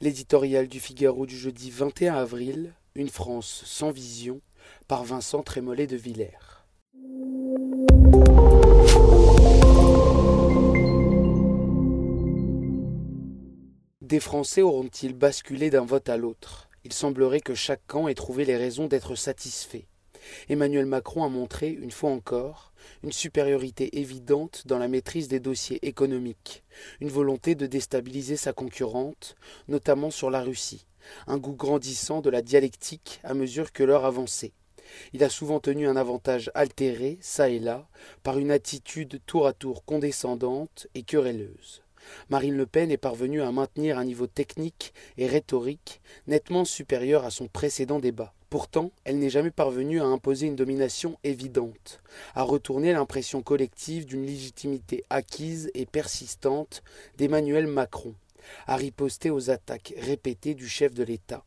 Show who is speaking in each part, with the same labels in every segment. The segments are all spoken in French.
Speaker 1: L'éditorial du Figaro du jeudi 21 avril, Une France sans vision, par Vincent Trémollet de Villers. Des Français auront-ils basculé d'un vote à l'autre? Il semblerait que chaque camp ait trouvé les raisons d'être satisfait. Emmanuel Macron a montré, une fois encore, une supériorité évidente dans la maîtrise des dossiers économiques, une volonté de déstabiliser sa concurrente, notamment sur la Russie, un goût grandissant de la dialectique à mesure que l'heure avançait. Il a souvent tenu un avantage altéré, çà et là, par une attitude tour à tour condescendante et querelleuse. Marine Le Pen est parvenue à maintenir un niveau technique et rhétorique nettement supérieur à son précédent débat. Pourtant, elle n'est jamais parvenue à imposer une domination évidente, à retourner l'impression collective d'une légitimité acquise et persistante d'Emmanuel Macron, à riposter aux attaques répétées du chef de l'État.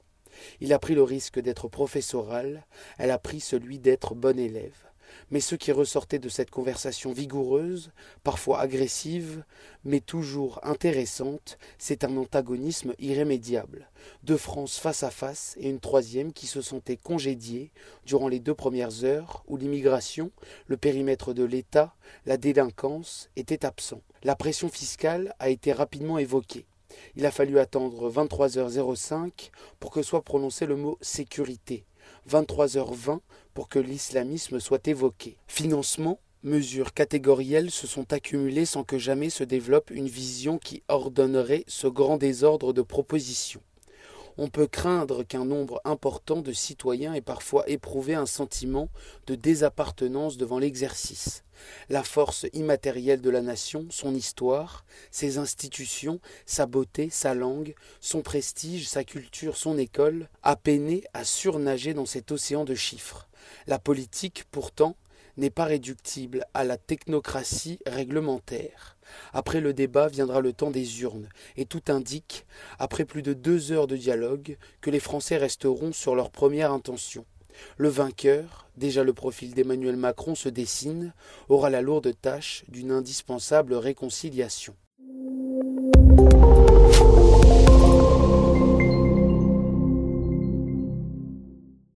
Speaker 1: Il a pris le risque d'être professoral, elle a pris celui d'être bon élève mais ce qui ressortait de cette conversation vigoureuse, parfois agressive, mais toujours intéressante, c'est un antagonisme irrémédiable. Deux France face à face et une troisième qui se sentait congédiée durant les deux premières heures où l'immigration, le périmètre de l'État, la délinquance étaient absents. La pression fiscale a été rapidement évoquée. Il a fallu attendre 23h05 pour que soit prononcé le mot sécurité. 23h20 pour que l'islamisme soit évoqué. Financement, mesures catégorielles se sont accumulées sans que jamais se développe une vision qui ordonnerait ce grand désordre de propositions on peut craindre qu'un nombre important de citoyens ait parfois éprouvé un sentiment de désappartenance devant l'exercice. La force immatérielle de la nation, son histoire, ses institutions, sa beauté, sa langue, son prestige, sa culture, son école, a peiné à surnager dans cet océan de chiffres. La politique, pourtant, n'est pas réductible à la technocratie réglementaire. Après le débat viendra le temps des urnes, et tout indique, après plus de deux heures de dialogue, que les Français resteront sur leur première intention. Le vainqueur, déjà le profil d'Emmanuel Macron se dessine, aura la lourde tâche d'une indispensable réconciliation.